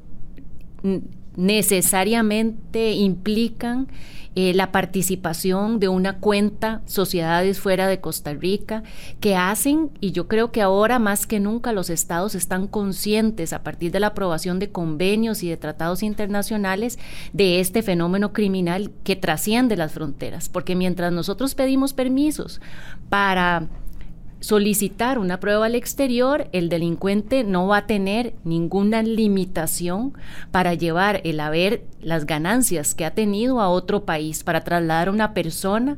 necesariamente implican eh, la participación de una cuenta sociedades fuera de Costa Rica que hacen, y yo creo que ahora más que nunca los estados están conscientes a partir de la aprobación de convenios y de tratados internacionales de este fenómeno criminal que trasciende las fronteras, porque mientras nosotros pedimos permisos para solicitar una prueba al exterior, el delincuente no va a tener ninguna limitación para llevar el haber las ganancias que ha tenido a otro país, para trasladar a una persona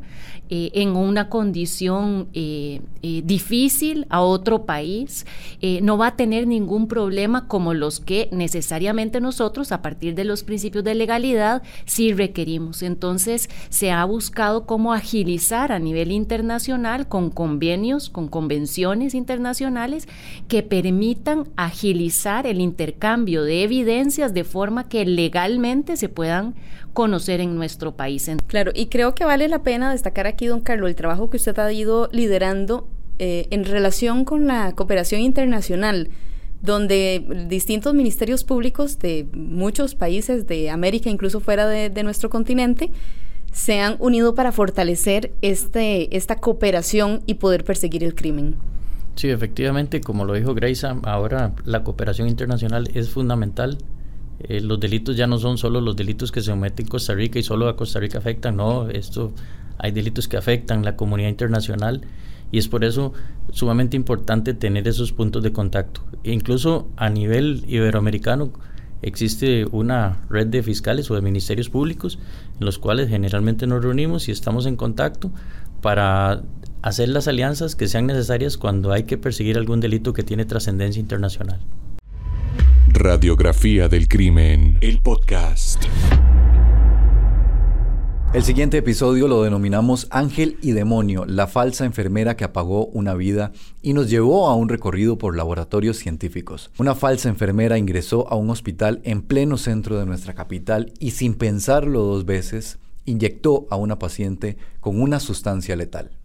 eh, en una condición eh, eh, difícil a otro país, no va a tener ningún problema como los que necesariamente nosotros, a partir de los principios de legalidad, sí requerimos. Entonces, se ha buscado cómo agilizar a nivel internacional con convenios, con convenciones internacionales que permitan agilizar el intercambio de evidencias de forma que legalmente se puedan conocer en nuestro país. Claro, y creo que vale la pena destacar aquí, don Carlos, el trabajo que usted ha ido liderando eh, en relación con la cooperación internacional donde distintos ministerios públicos de muchos países de América, incluso fuera de, de, nuestro continente, se han unido para fortalecer este, esta cooperación y poder perseguir el crimen. Sí, efectivamente, como lo dijo Grace, ahora la cooperación internacional es fundamental eh, los delitos ya no son solo los delitos que se cometen en Costa Rica y solo a Costa Rica afectan, no, esto hay delitos que afectan la comunidad internacional y es por eso sumamente importante tener esos puntos de contacto. Incluso a nivel iberoamericano existe una red de fiscales o de ministerios públicos en los cuales generalmente nos reunimos y estamos en contacto para hacer las alianzas que sean necesarias cuando hay que perseguir algún delito que tiene trascendencia internacional. Radiografía del Crimen, el podcast. El siguiente episodio lo denominamos Ángel y Demonio, la falsa enfermera que apagó una vida y nos llevó a un recorrido por laboratorios científicos. Una falsa enfermera ingresó a un hospital en pleno centro de nuestra capital y sin pensarlo dos veces, inyectó a una paciente con una sustancia letal.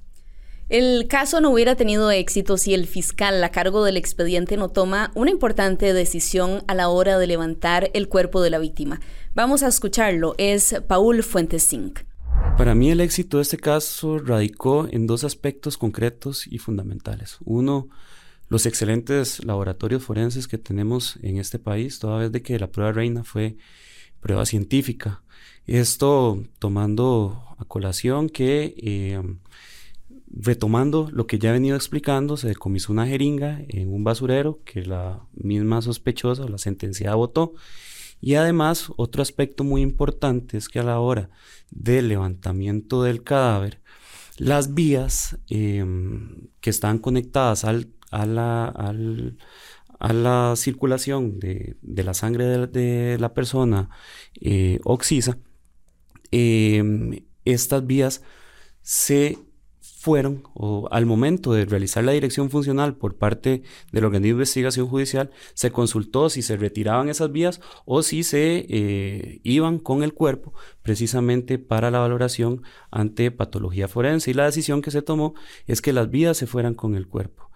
El caso no hubiera tenido éxito si el fiscal a cargo del expediente no toma una importante decisión a la hora de levantar el cuerpo de la víctima. Vamos a escucharlo, es Paul Fuentes Zinc. Para mí el éxito de este caso radicó en dos aspectos concretos y fundamentales. Uno, los excelentes laboratorios forenses que tenemos en este país, toda vez de que la prueba reina fue prueba científica. Esto tomando a colación que eh, retomando lo que ya he venido explicando, se decomisó una jeringa en un basurero que la misma sospechosa, la sentenciada, votó. Y además, otro aspecto muy importante es que a la hora del levantamiento del cadáver, las vías em, que están conectadas al, a, la, a la circulación de, la sangre de, la persona eh, oxisa, em, estas vías se fueron, o al momento de realizar la dirección funcional por parte del organismo de investigación judicial, se consultó si se retiraban esas vías o si se eh, iban con el cuerpo precisamente para la valoración ante patología forense. Y la decisión que se tomó es que las vías se fueran con el cuerpo.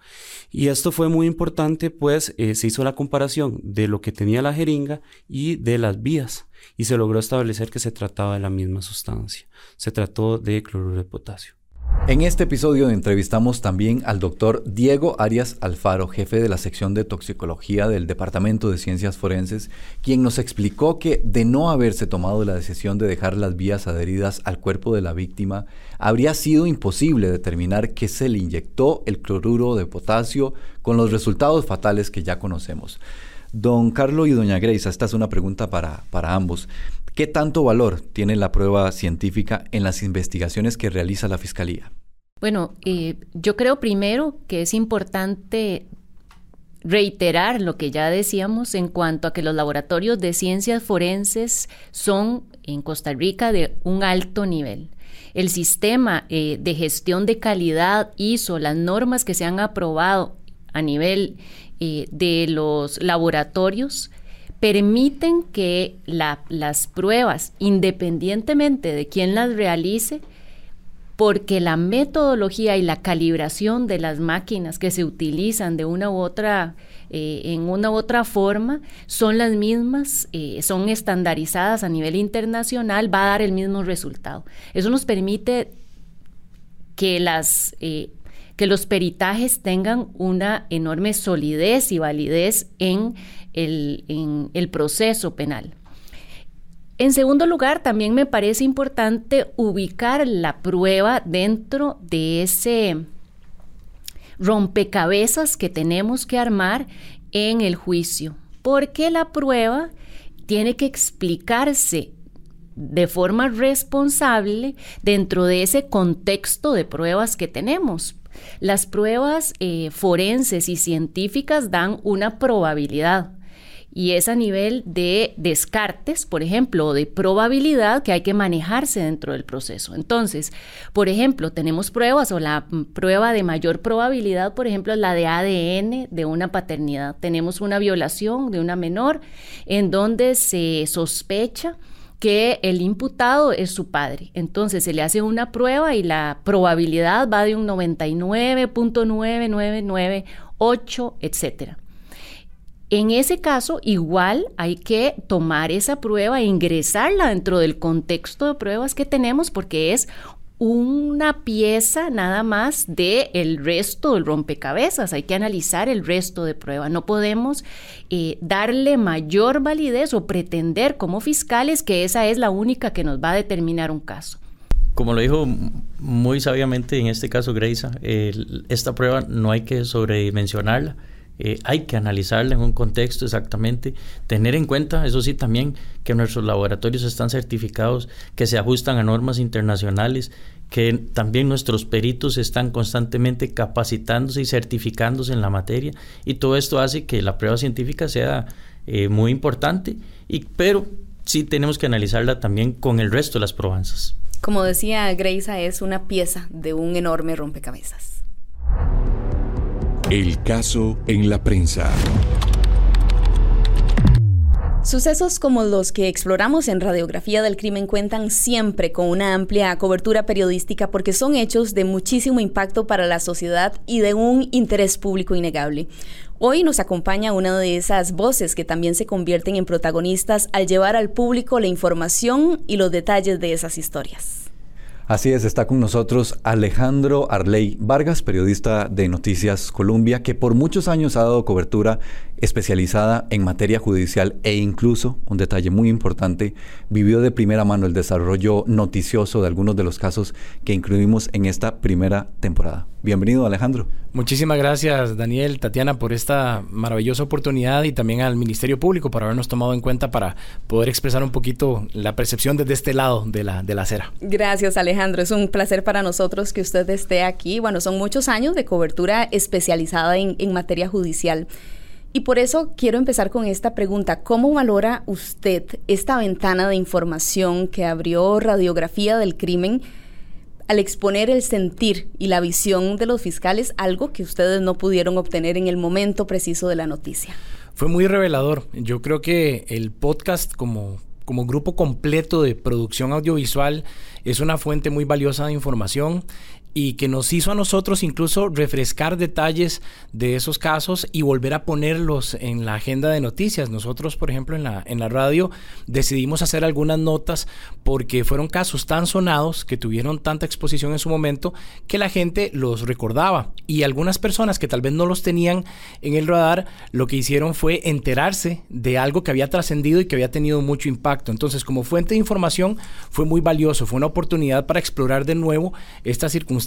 Y esto fue muy importante, pues eh, se hizo la comparación de lo que tenía la jeringa y de las vías y se logró establecer que se trataba de la misma sustancia. Se trató de cloruro de potasio. En este episodio entrevistamos también al doctor Diego Arias Alfaro, jefe de la sección de toxicología del Departamento de Ciencias Forenses, quien nos explicó que de no haberse tomado la decisión de dejar las vías adheridas al cuerpo de la víctima, habría sido imposible determinar que se le inyectó el cloruro de potasio con los resultados fatales que ya conocemos. Don Carlos y doña Grace, esta es una pregunta para, para ambos. ¿Qué tanto valor tiene la prueba científica en las investigaciones que realiza la Fiscalía? Bueno, eh, yo creo primero que es importante reiterar lo que ya decíamos en cuanto a que los laboratorios de ciencias forenses son en Costa Rica de un alto nivel. El sistema eh, de gestión de calidad ISO, las normas que se han aprobado a nivel eh, de los laboratorios, permiten que las pruebas, independientemente de quién las realice, porque la metodología y la calibración de las máquinas que se utilizan de una u otra, eh, en una u otra forma, son las mismas, eh, son estandarizadas a nivel internacional, va a dar el mismo resultado. Eso nos permite que las eh, que los peritajes tengan una enorme solidez y validez en el proceso penal. En segundo lugar, también me parece importante ubicar la prueba dentro de ese rompecabezas que tenemos que armar en el juicio, porque la prueba tiene que explicarse de forma responsable dentro de ese contexto de pruebas que tenemos. Las pruebas eh, forenses y científicas dan una probabilidad, y es a nivel de descartes, por ejemplo, o de probabilidad que hay que manejarse dentro del proceso. Entonces, por ejemplo, tenemos pruebas o la prueba de mayor probabilidad, por ejemplo, es la de ADN de una paternidad. Tenemos una violación de una menor en donde se sospecha que el imputado es su padre. Entonces se le hace una prueba y la probabilidad va de un 99.9998, etcétera. En ese caso, igual hay que tomar esa prueba e ingresarla dentro del contexto de pruebas que tenemos porque es una pieza nada más el resto del rompecabezas. Hay que analizar el resto de prueba. No podemos eh, darle mayor validez o pretender como fiscales que esa es la única que nos va a determinar un caso. Como lo dijo muy sabiamente en este caso Greisa, esta prueba no hay que sobredimensionarla eh, hay que analizarla en un contexto exactamente, tener en cuenta, eso sí, también que nuestros laboratorios están certificados, que se ajustan a normas internacionales, que también nuestros peritos están constantemente capacitándose y certificándose en la materia, y todo esto hace que la prueba científica sea eh, muy importante, y, pero sí tenemos que analizarla también con el resto de las probanzas. Como decía Greisa, es una pieza de un enorme rompecabezas. El caso en la prensa. Sucesos como los que exploramos en Radiografía del Crimen cuentan siempre con una amplia cobertura periodística porque son hechos de muchísimo impacto para la sociedad y de un interés público innegable. Hoy nos acompaña una de esas voces que también se convierten en protagonistas al llevar al público la información y los detalles de esas historias. Así es, está con nosotros Alejandro Arley Vargas, periodista de Noticias Colombia, que por muchos años ha dado cobertura especializada en materia judicial e incluso, un detalle muy importante, vivió de primera mano el desarrollo noticioso de algunos de los casos que incluimos en esta primera temporada. Bienvenido Alejandro. Muchísimas gracias Daniel, Tatiana, por esta maravillosa oportunidad y también al Ministerio Público por habernos tomado en cuenta para poder expresar un poquito la percepción desde este lado de la, de la acera. Gracias Alejandro, es un placer para nosotros que usted esté aquí. Bueno, son muchos años de cobertura especializada en, en materia judicial. Y por eso quiero empezar con esta pregunta. ¿Cómo valora usted esta ventana de información que abrió radiografía del crimen al exponer el sentir y la visión de los fiscales, algo que ustedes no pudieron obtener en el momento preciso de la noticia? Fue muy revelador. Yo creo que el podcast como, como grupo completo de producción audiovisual es una fuente muy valiosa de información y que nos hizo a nosotros incluso refrescar detalles de esos casos y volver a ponerlos en la agenda de noticias. Nosotros, por ejemplo, en la, en la radio decidimos hacer algunas notas porque fueron casos tan sonados que tuvieron tanta exposición en su momento que la gente los recordaba y algunas personas que tal vez no los tenían en el radar lo que hicieron fue enterarse de algo que había trascendido y que había tenido mucho impacto. Entonces, como fuente de información fue muy valioso, fue una oportunidad para explorar de nuevo estas circunstancias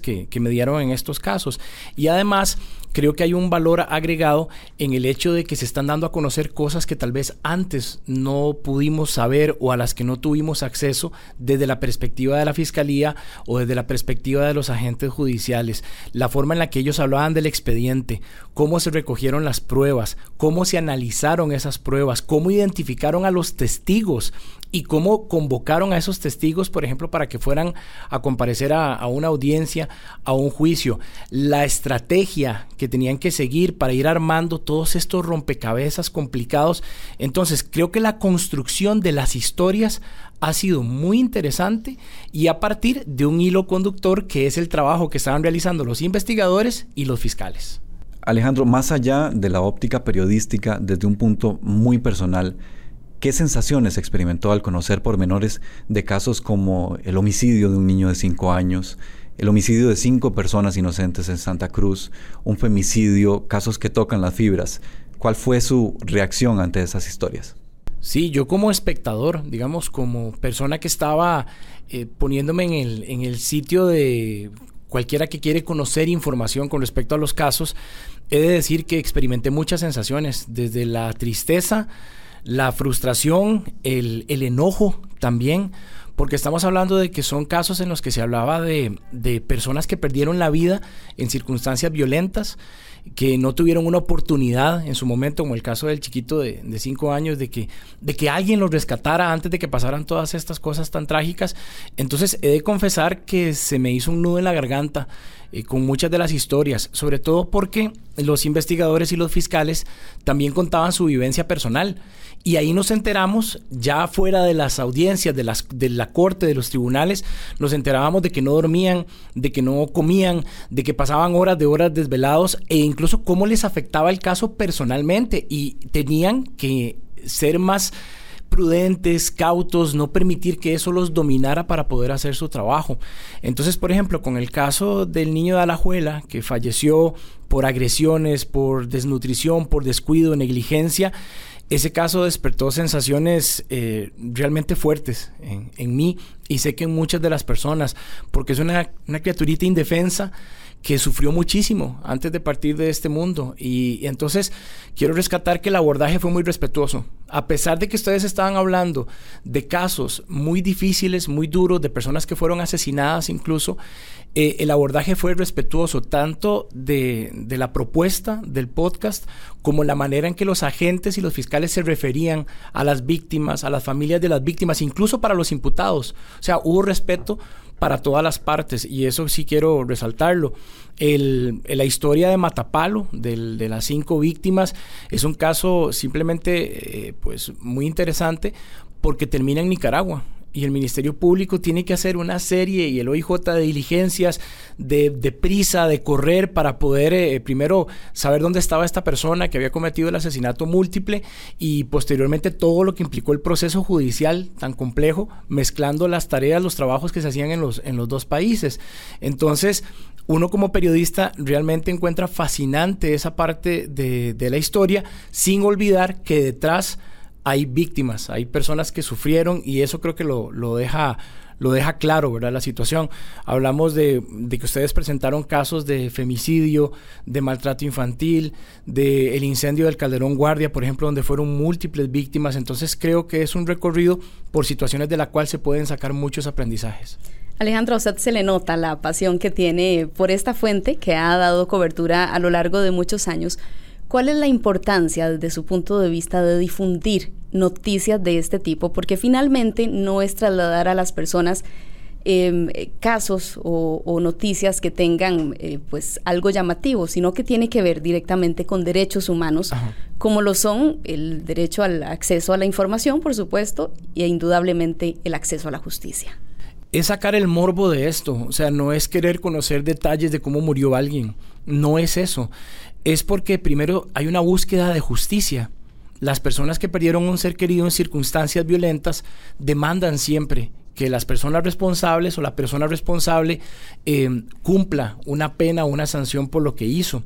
que, que me dieron en estos casos. Y además, creo que hay un valor agregado en el hecho de que se están dando a conocer cosas que tal vez antes no pudimos saber o a las que no tuvimos acceso desde la perspectiva de la fiscalía o desde la perspectiva de los agentes judiciales. La forma en la que ellos hablaban del expediente, cómo se recogieron las pruebas, cómo se analizaron esas pruebas, cómo identificaron a los testigos y cómo convocaron a esos testigos, por ejemplo, para que fueran a comparecer a, a, una audiencia, a un juicio. La estrategia que tenían que seguir para ir armando todos estos rompecabezas complicados. Entonces, creo que la construcción de las historias ha sido muy interesante y a partir de un hilo conductor que es el trabajo que estaban realizando los investigadores y los fiscales. Alejandro, más allá de la óptica periodística, desde un punto muy personal, ¿Qué sensaciones experimentó al conocer pormenores de casos como el homicidio de un niño de 5 años, el homicidio de cinco personas inocentes en Santa Cruz, un femicidio, casos que tocan las fibras? ¿Cuál fue su reacción ante esas historias? Sí, yo como espectador, digamos, como persona que estaba eh, poniéndome en el, en el sitio de cualquiera que quiere conocer información con respecto a los casos, he de decir que experimenté muchas sensaciones, desde la tristeza, la frustración, el, el enojo también, porque estamos hablando de que son casos en los que se hablaba de, de, personas que perdieron la vida en circunstancias violentas, que no tuvieron una oportunidad en su momento, como el caso del chiquito de, cinco años, de que, de que alguien los rescatara antes de que pasaran todas estas cosas tan trágicas. Entonces he de confesar que se me hizo un nudo en la garganta eh, con muchas de las historias, sobre todo porque los investigadores y los fiscales también contaban su vivencia personal. Y ahí nos enteramos, ya fuera de las audiencias, de, las, de la corte, de los tribunales, nos enterábamos de que no dormían, de que no comían, de que pasaban horas de horas desvelados e incluso cómo les afectaba el caso personalmente y tenían que ser más prudentes, cautos, no permitir que eso los dominara para poder hacer su trabajo. Entonces, por ejemplo, con el caso del niño de Alajuela, que falleció por agresiones, por desnutrición, por descuido, negligencia, ese caso despertó sensaciones eh, realmente fuertes en, mí y sé que en muchas de las personas, porque es una criaturita indefensa que sufrió muchísimo antes de partir de este mundo. Y, entonces quiero rescatar que el abordaje fue muy respetuoso. A pesar de que ustedes estaban hablando de casos muy difíciles, muy duros, de personas que fueron asesinadas incluso, eh, el abordaje fue respetuoso tanto de, de, la propuesta del podcast como la manera en que los agentes y los fiscales se referían a las víctimas, a las familias de las víctimas, incluso para los imputados. O sea, hubo respeto para todas las partes y eso sí quiero resaltarlo. El, la historia de Matapalo, de las cinco víctimas, es un caso simplemente eh, pues muy interesante porque termina en Nicaragua y el Ministerio Público tiene que hacer una serie y el OIJ de diligencias de, de prisa, de correr para poder eh, primero saber dónde estaba esta persona que había cometido el asesinato múltiple y posteriormente todo lo que implicó el proceso judicial tan complejo, mezclando las tareas, los trabajos que se hacían en los, en los dos países. Entonces, uno como periodista realmente encuentra fascinante esa parte de, de la historia, sin olvidar que detrás hay víctimas, hay personas que sufrieron y eso creo que lo, deja lo deja claro, ¿verdad? La situación. Hablamos de, que ustedes presentaron casos de femicidio, de maltrato infantil, del el incendio del Calderón Guardia, por ejemplo, donde fueron múltiples víctimas. Entonces creo que es un recorrido por situaciones de la cual se pueden sacar muchos aprendizajes. Alejandro, usted se le nota la pasión que tiene por esta fuente que ha dado cobertura a lo largo de muchos años. ¿Cuál es la importancia desde su punto de vista de difundir noticias de este tipo? Porque finalmente no es trasladar a las personas em, casos o, noticias que tengan eh, pues algo llamativo, sino que tiene que ver directamente con derechos humanos, como lo son el derecho al acceso a la información, por supuesto, e indudablemente el acceso a la justicia. Es sacar el morbo de esto, o sea, no es querer conocer detalles de cómo murió alguien, no es eso, es porque primero hay una búsqueda de justicia. Las personas que perdieron un ser querido en circunstancias violentas demandan siempre que las personas responsables o la persona responsable eh, cumpla una pena o una sanción por lo que hizo.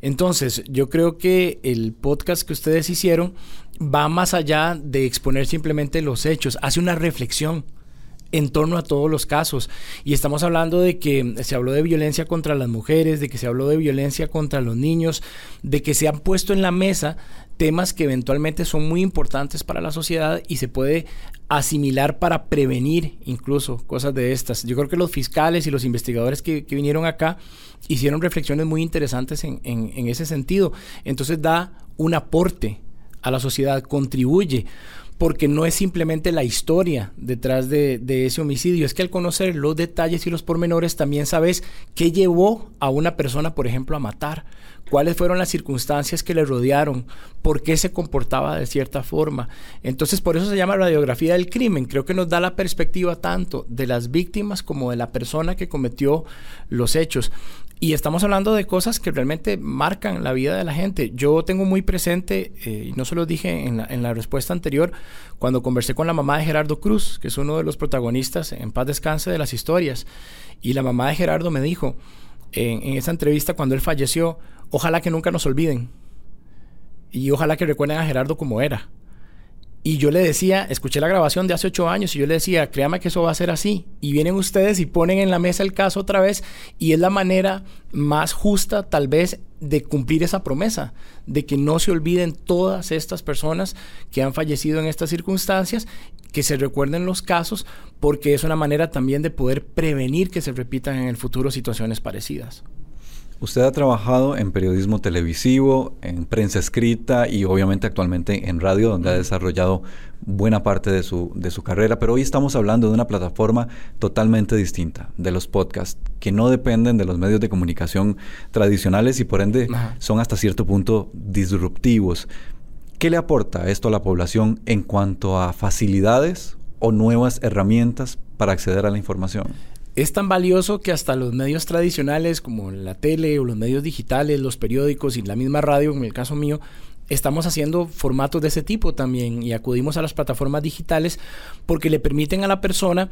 Entonces, yo creo que el podcast que ustedes hicieron va más allá de exponer simplemente los hechos, hace una reflexión en torno a todos los casos. Y estamos hablando de que se habló de violencia contra las mujeres, de que se habló de violencia contra los niños, de que se han puesto en la mesa temas que eventualmente son muy importantes para la sociedad y se puede asimilar para prevenir incluso cosas de estas. Yo creo que los fiscales y los investigadores que, vinieron acá hicieron reflexiones muy interesantes en, en ese sentido. Entonces da un aporte a la sociedad, contribuye porque no es simplemente la historia detrás de, ese homicidio, es que al conocer los detalles y los pormenores también sabes qué llevó a una persona, por ejemplo, a matar, cuáles fueron las circunstancias que le rodearon, por qué se comportaba de cierta forma. Entonces, por eso se llama radiografía del crimen. Creo que nos da la perspectiva tanto de las víctimas como de la persona que cometió los hechos. Y estamos hablando de cosas que realmente marcan la vida de la gente. Yo tengo muy presente, eh, y no se lo dije en la, respuesta anterior, cuando conversé con la mamá de Gerardo Cruz, que es uno de los protagonistas en paz descanse de las historias. Y la mamá de Gerardo me dijo en esa entrevista cuando él falleció, ojalá que nunca nos olviden. Y ojalá que recuerden a Gerardo como era. Y yo le decía, escuché la grabación de hace ocho años y yo le decía, créame que eso va a ser así. Y vienen ustedes y ponen en la mesa el caso otra vez y es la manera más justa tal vez de cumplir esa promesa, de que no se olviden todas estas personas que han fallecido en estas circunstancias, que se recuerden los casos, porque es una manera también de poder prevenir que se repitan en el futuro situaciones parecidas. Usted ha trabajado en periodismo televisivo, en prensa escrita y obviamente actualmente en radio, donde ha desarrollado buena parte de su, de su carrera, pero hoy estamos hablando de una plataforma totalmente distinta, de los podcasts, que no dependen de los medios de comunicación tradicionales y por ende son hasta cierto punto disruptivos. ¿Qué le aporta esto a la población en cuanto a facilidades o nuevas herramientas para acceder a la información? Es tan valioso que hasta los medios tradicionales como la tele o los medios digitales, los periódicos y la misma radio, en el caso mío, estamos haciendo formatos de ese tipo también y acudimos a las plataformas digitales porque le permiten a la persona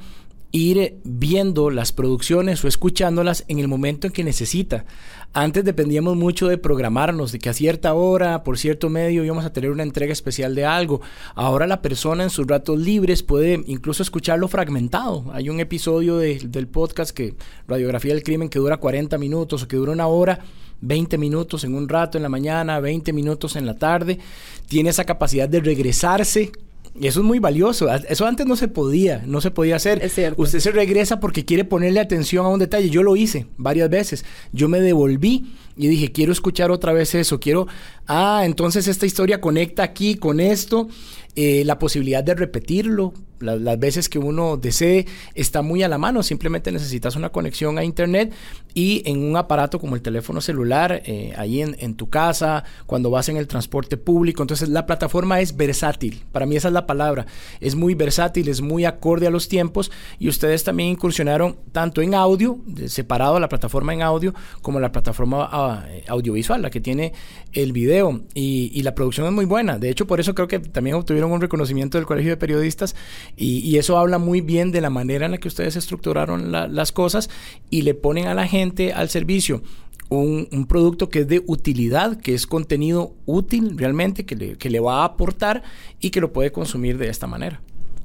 ir viendo las producciones o escuchándolas en el momento en que necesita. Antes dependíamos mucho de programarnos, de que a cierta hora, por cierto medio, íbamos a tener una entrega especial de algo. Ahora la persona en sus ratos libres puede incluso escucharlo fragmentado. Hay un episodio del podcast que Radiografía del Crimen que dura 40 minutos o que dura una hora. 20 minutos en un rato en la mañana, 20 minutos en la tarde, tiene esa capacidad de regresarse y eso es muy valioso. Eso antes no se podía, no se podía hacer. Usted se regresa porque quiere ponerle atención a un detalle. Yo lo hice varias veces. Yo me devolví y dije, quiero escuchar otra vez eso. Quiero, ah, entonces esta historia conecta aquí con esto. Eh, la posibilidad de repetirlo, las veces que uno desee, está muy a la mano. Simplemente necesitas una conexión a Internet y en un aparato como el teléfono celular, eh, ahí en, tu casa, cuando vas en el transporte público. Entonces la plataforma es versátil. Para mí esa es la palabra. Es muy versátil, es muy acorde a los tiempos y ustedes también incursionaron tanto en audio, separado la plataforma en audio, como la plataforma ah, audiovisual, la que tiene el video. Y, y la producción es muy buena. De hecho, por eso creo que también obtuvieron un reconocimiento del Colegio de Periodistas y, eso habla muy bien de la manera en la que ustedes estructuraron las cosas y le ponen a la gente al servicio un, producto que es de utilidad, que es contenido útil realmente, que le, que le va a aportar y que lo puede consumir de esta manera.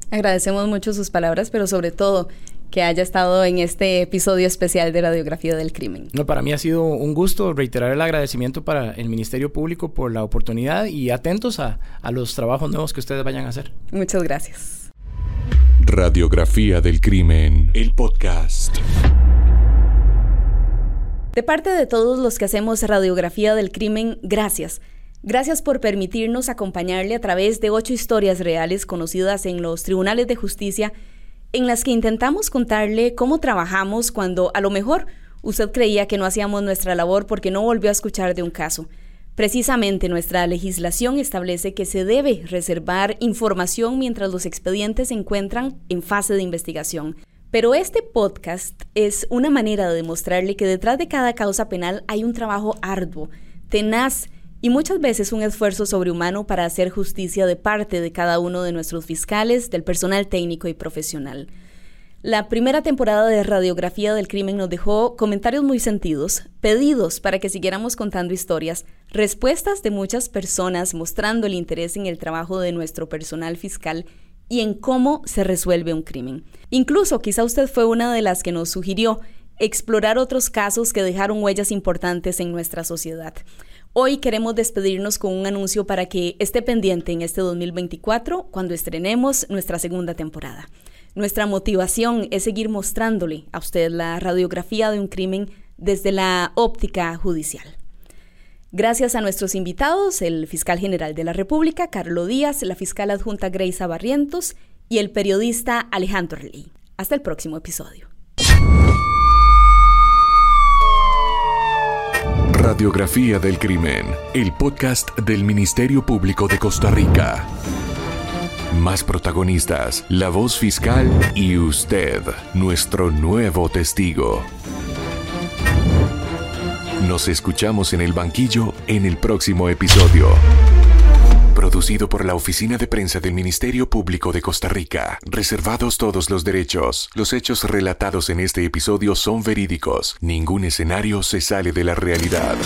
Agradecemos mucho sus palabras, pero sobre todo que haya estado en este episodio especial de Radiografía del Crimen. No, para mí ha sido un gusto reiterar el agradecimiento para el Ministerio Público por la oportunidad y atentos a, a los trabajos nuevos que ustedes vayan a hacer. Muchas gracias. Radiografía del Crimen, el podcast. De parte de todos los que hacemos Radiografía del Crimen, gracias. Gracias por permitirnos acompañarle a través de ocho historias reales conocidas en los tribunales de justicia, en las que intentamos contarle cómo trabajamos cuando a lo mejor usted creía que no hacíamos nuestra labor porque no volvió a escuchar de un caso. Precisamente nuestra legislación establece que se debe reservar información mientras los expedientes se encuentran en fase de investigación. Pero este podcast es una manera de demostrarle que detrás de cada causa penal hay un trabajo arduo, tenaz y muchas veces un esfuerzo sobrehumano para hacer justicia de parte de cada uno de nuestros fiscales, del personal técnico y profesional. La primera temporada de Radiografía del Crimen nos dejó comentarios muy sentidos, pedidos para que siguiéramos contando historias, respuestas de muchas personas mostrando el interés en el trabajo de nuestro personal fiscal y en cómo se resuelve un crimen. Incluso quizá usted fue una de las que nos sugirió explorar otros casos que dejaron huellas importantes en nuestra sociedad. Hoy queremos despedirnos con un anuncio para que esté pendiente en este 2024 cuando estrenemos nuestra segunda temporada. Nuestra motivación es seguir mostrándole a usted la radiografía de un crimen desde la óptica judicial. Gracias a nuestros invitados, el fiscal general de la República, Carlos Díaz, la fiscal adjunta Grace Barrientos y el periodista Alejandro Lee. Hasta el próximo episodio. Radiografía del Crimen, el podcast del Ministerio Público de Costa Rica. Más protagonistas, la voz fiscal y usted, nuestro nuevo testigo. Nos escuchamos en el banquillo en el próximo episodio. Producido por la Oficina de Prensa del Ministerio Público de Costa Rica. Reservados todos los derechos. Los hechos relatados en este episodio son verídicos. Ningún escenario se sale de la realidad.